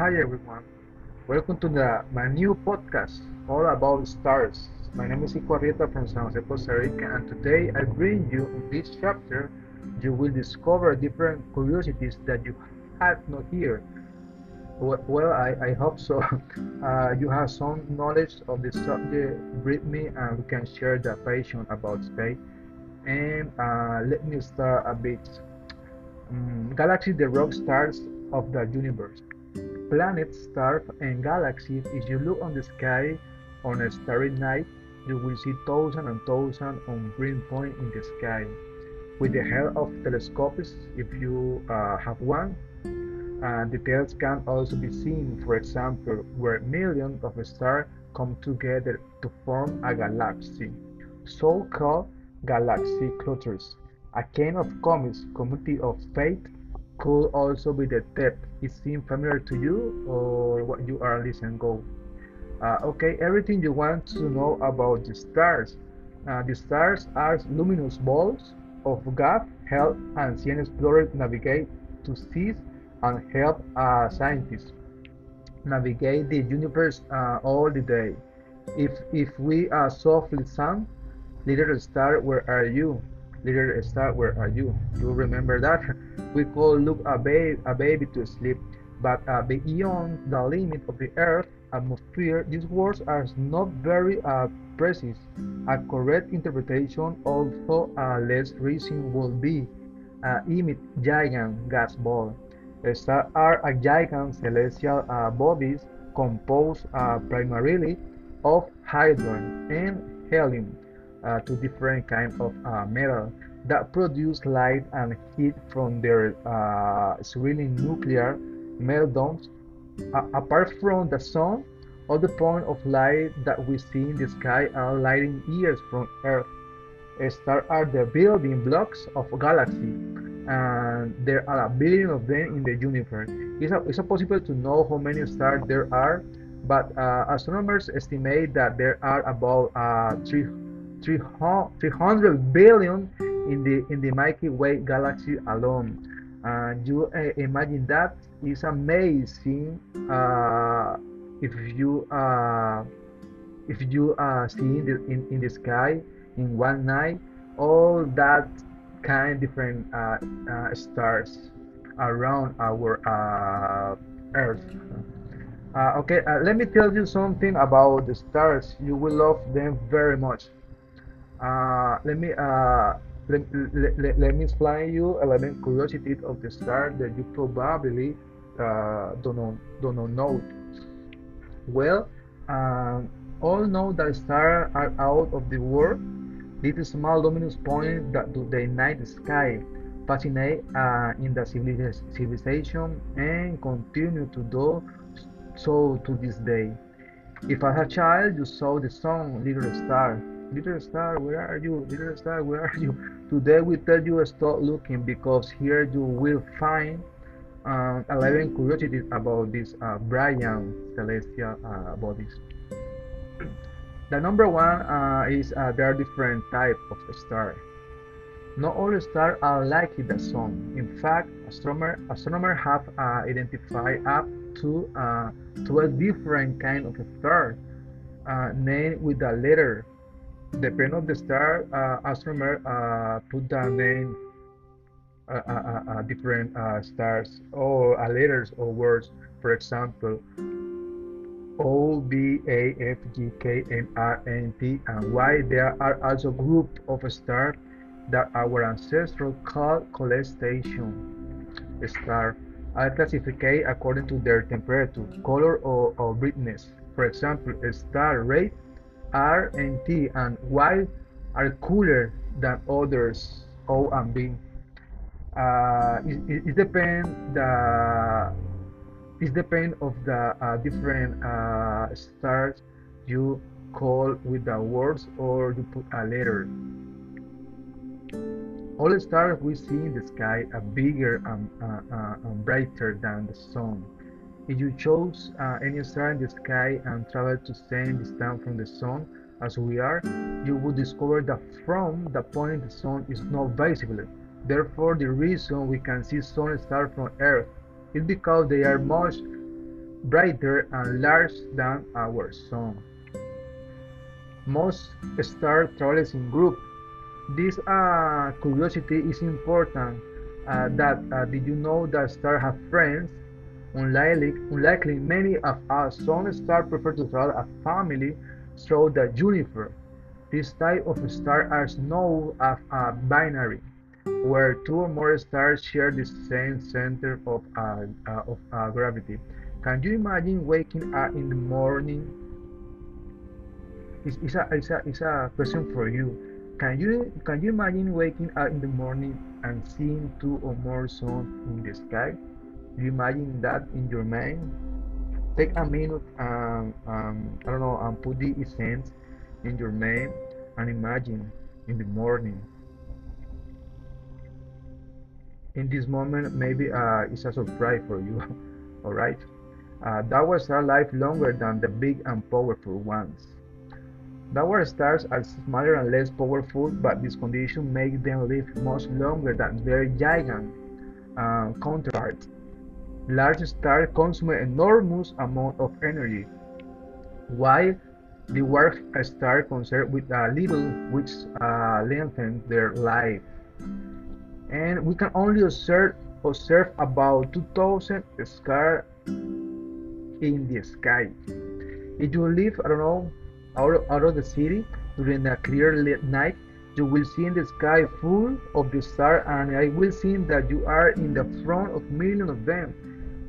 Hi everyone, welcome to the, my new podcast all about stars. My name is Ico Arrieta from San Jose, Costa Rica, and today I bring you in this chapter. You will discover different curiosities that you have not here. Well, I, I hope so. Uh, you have some knowledge of the subject with me, and we can share the passion about space. And uh, let me start a bit. Um, galaxy, the rock stars of the universe. Planets, stars, and galaxies. If you look on the sky on a starry night, you will see thousands and thousands of green points in the sky. With the help of telescopes, if you uh, have one, uh, details can also be seen, for example, where millions of stars come together to form a galaxy, so-called galaxy clusters. A kind of comics community of fate could also be the depth. It seems familiar to you or what you are listening go? Uh, okay, everything you want to know about the stars. Uh, the stars are luminous balls of gas help ancient explorers navigate to seas and help uh, scientists navigate the universe uh, all the day. If if we are softly sung, little star, where are you? Little star, where are you? You remember that? We could look a, a baby to sleep, but uh, beyond the limit of the Earth atmosphere, these words are not very uh, precise. A correct interpretation, although uh, less recent, would be uh, giant gas ball. Stars are a giant celestial uh, bodies composed uh, primarily of hydrogen and helium, uh, two different kinds of uh, metal that produce light and heat from their uh, swirling nuclear meltdowns. apart from the sun, all the points of light that we see in the sky are lighting years from Earth. Stars are the building blocks of galaxy and there are a billion of them in the universe. It's, a, it's possible to know how many stars there are, but uh, astronomers estimate that there are about uh, 3, 300 billion in the in the Milky Way galaxy alone. And you uh, imagine that is amazing uh, if you uh, if you uh, see in the, in, in the sky in one night all that kind of different uh, uh, stars around our uh, Earth. Uh, okay, uh, let me tell you something about the stars. You will love them very much. Uh, let me let, let, let, me explain you 11 curiosities of the star that you probably don't know, don't know. Well, all know that stars are out of the world these small luminous points that do the night sky fascinate uh, in the civilization and continue to do so to this day. If as a child you saw the song Little Star, Little Star, where are you? Little Star, where are you? Today we tell you stop looking because here you will find um, 11 curiosities about these uh, brilliant celestial uh, bodies. The number one uh, is uh, there are different types of stars. Not all stars are like the sun. In fact, astronomers astronomer have uh, identified up to uh, 12 different kinds of stars uh, named with a letter. Depending on the star, uh, astronomers uh, put the name different stars or letters or words. For example, O, B, A, F, G, K, M, R, N, P, and Y. There are also groups of stars that our ancestors called constellation stars are classified according to their temperature, color, or, or brightness. For example, star rate R and T and Y are cooler than others, O and B. Uh, it, it, it depends the it of the uh, different uh, stars you call with the words or you put a letter. All the stars we see in the sky are bigger and, uh, uh and brighter than the sun. If you chose uh, any star in the sky and traveled to same distance from the sun as we are, you would discover that from the point the sun is not visible. Therefore, the reason we can see sun stars from Earth is because they are much brighter and larger than our sun. Most stars travel in groups. This uh, curiosity is important. Uh, that uh, did you know that stars have friends? Unlikely, unlikely many of us, some stars prefer to travel a family through the universe. This type of star is known as a binary, where two or more stars share the same center of, uh, uh, of uh, gravity. Can you imagine waking up in the morning? It's, it's, a, it's, a, it's a question for you. Can you can you imagine waking up in the morning and seeing two or more suns in the sky? You imagine that in your mind? Take a minute and um, I don't know and put the essence in your mind and imagine in the morning. In this moment, maybe uh, it's a surprise for you. All right. Uh, that was a life longer than the big and powerful ones. Downward stars are smaller and less powerful, but this condition makes them live much longer than their giant uh, counterparts. Large stars consume enormous amount of energy, while the dwarf stars conserve with a little, which uh, lengthens their life. And we can only observe, observe about 2,000 stars in the sky. If you live, I don't know, out, out of the city during a clear night, you will see in the sky full of the stars, and I will see that you are in the front of millions of them.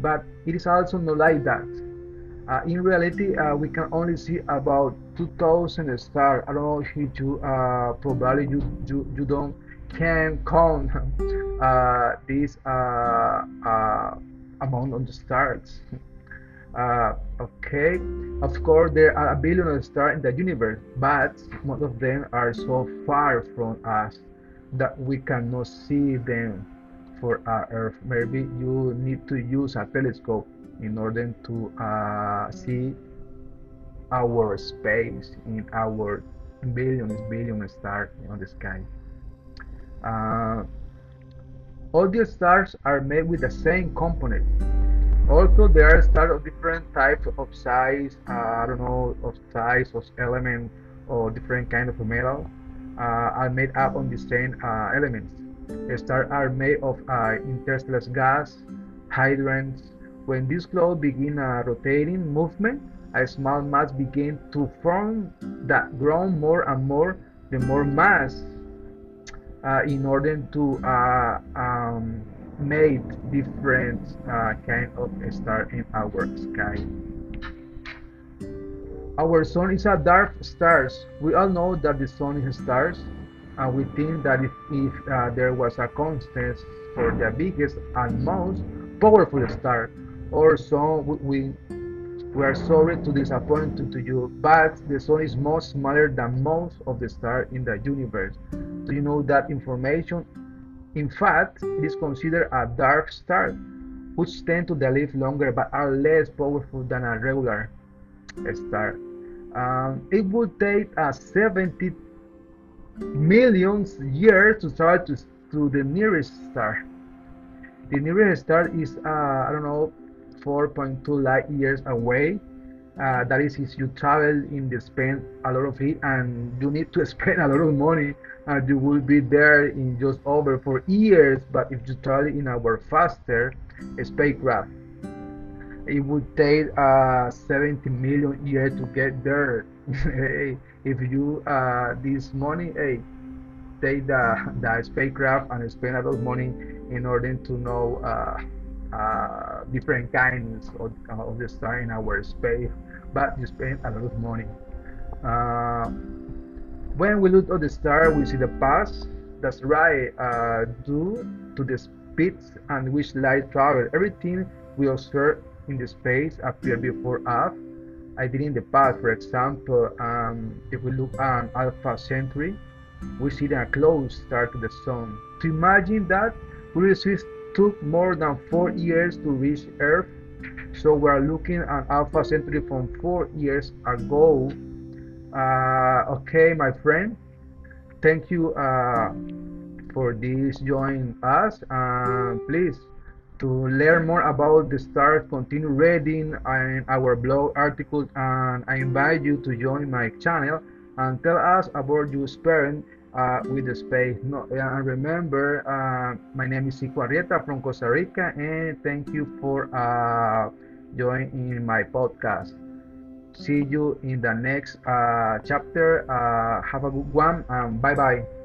But it is also not like that. Uh, in reality, uh, we can only see about 2,000 stars. I don't know if you uh, probably you, you you don't can count uh, this uh, uh, amount of the stars. Okay, of course, there are a billion of stars in the universe, but most of them are so far from us that we cannot see them for our Earth. Maybe you need to use a telescope in order to uh, see our space in our billions, billions stars on the sky. Uh, all the stars are made with the same component also there are stars of different types of size uh, i don't know of size of element or different kind of metal uh, are made up on the same uh, elements stars are made of uh, interstellar gas hydrants. when these clouds begin a rotating movement a small mass begin to form that grow more and more the more mass uh, in order to uh, um, made different uh, kind of star in our sky. Our sun is a dark stars. We all know that the sun is stars, and we think that if, if uh, there was a constant for the biggest and most powerful star, or so we we are sorry to disappoint to you, but the sun is much smaller than most of the stars in the universe. Do you know that information in fact, it is considered a dark star, which tend to live longer but are less powerful than a regular star. Um, it would take a 70 million years to travel to, to the nearest star. The nearest star is, uh, I don't know, 4.2 light years away. Uh, that is, if you travel in the spend a lot of it and you need to spend a lot of money and you will be there in just over four years but if you travel in our faster spacecraft it would take uh, 70 million years to get there hey, if you uh, this money hey take the, the spacecraft and spend a lot of money in order to know uh, uh, different kinds of, of the star in our space but you spend a lot of money uh, when we look at the star, we see the past. That's right, uh, due to the speed and which light travel. Everything we observe in the space appear before us. I did in the past, for example, um, if we look at Alpha Centauri, we see a close star to the sun. To imagine that, Swiss took more than four years to reach Earth. So we are looking at Alpha Centauri from four years ago uh, okay, my friend. Thank you uh, for this join us. Uh, please To learn more about the stars, continue reading our blog articles, and I invite you to join my channel and tell us about your experience uh, with the space. No, and remember, uh, my name is Ico Arrieta from Costa Rica, and thank you for uh, joining my podcast. See you in the next uh, chapter. Uh, have a good one, and bye bye.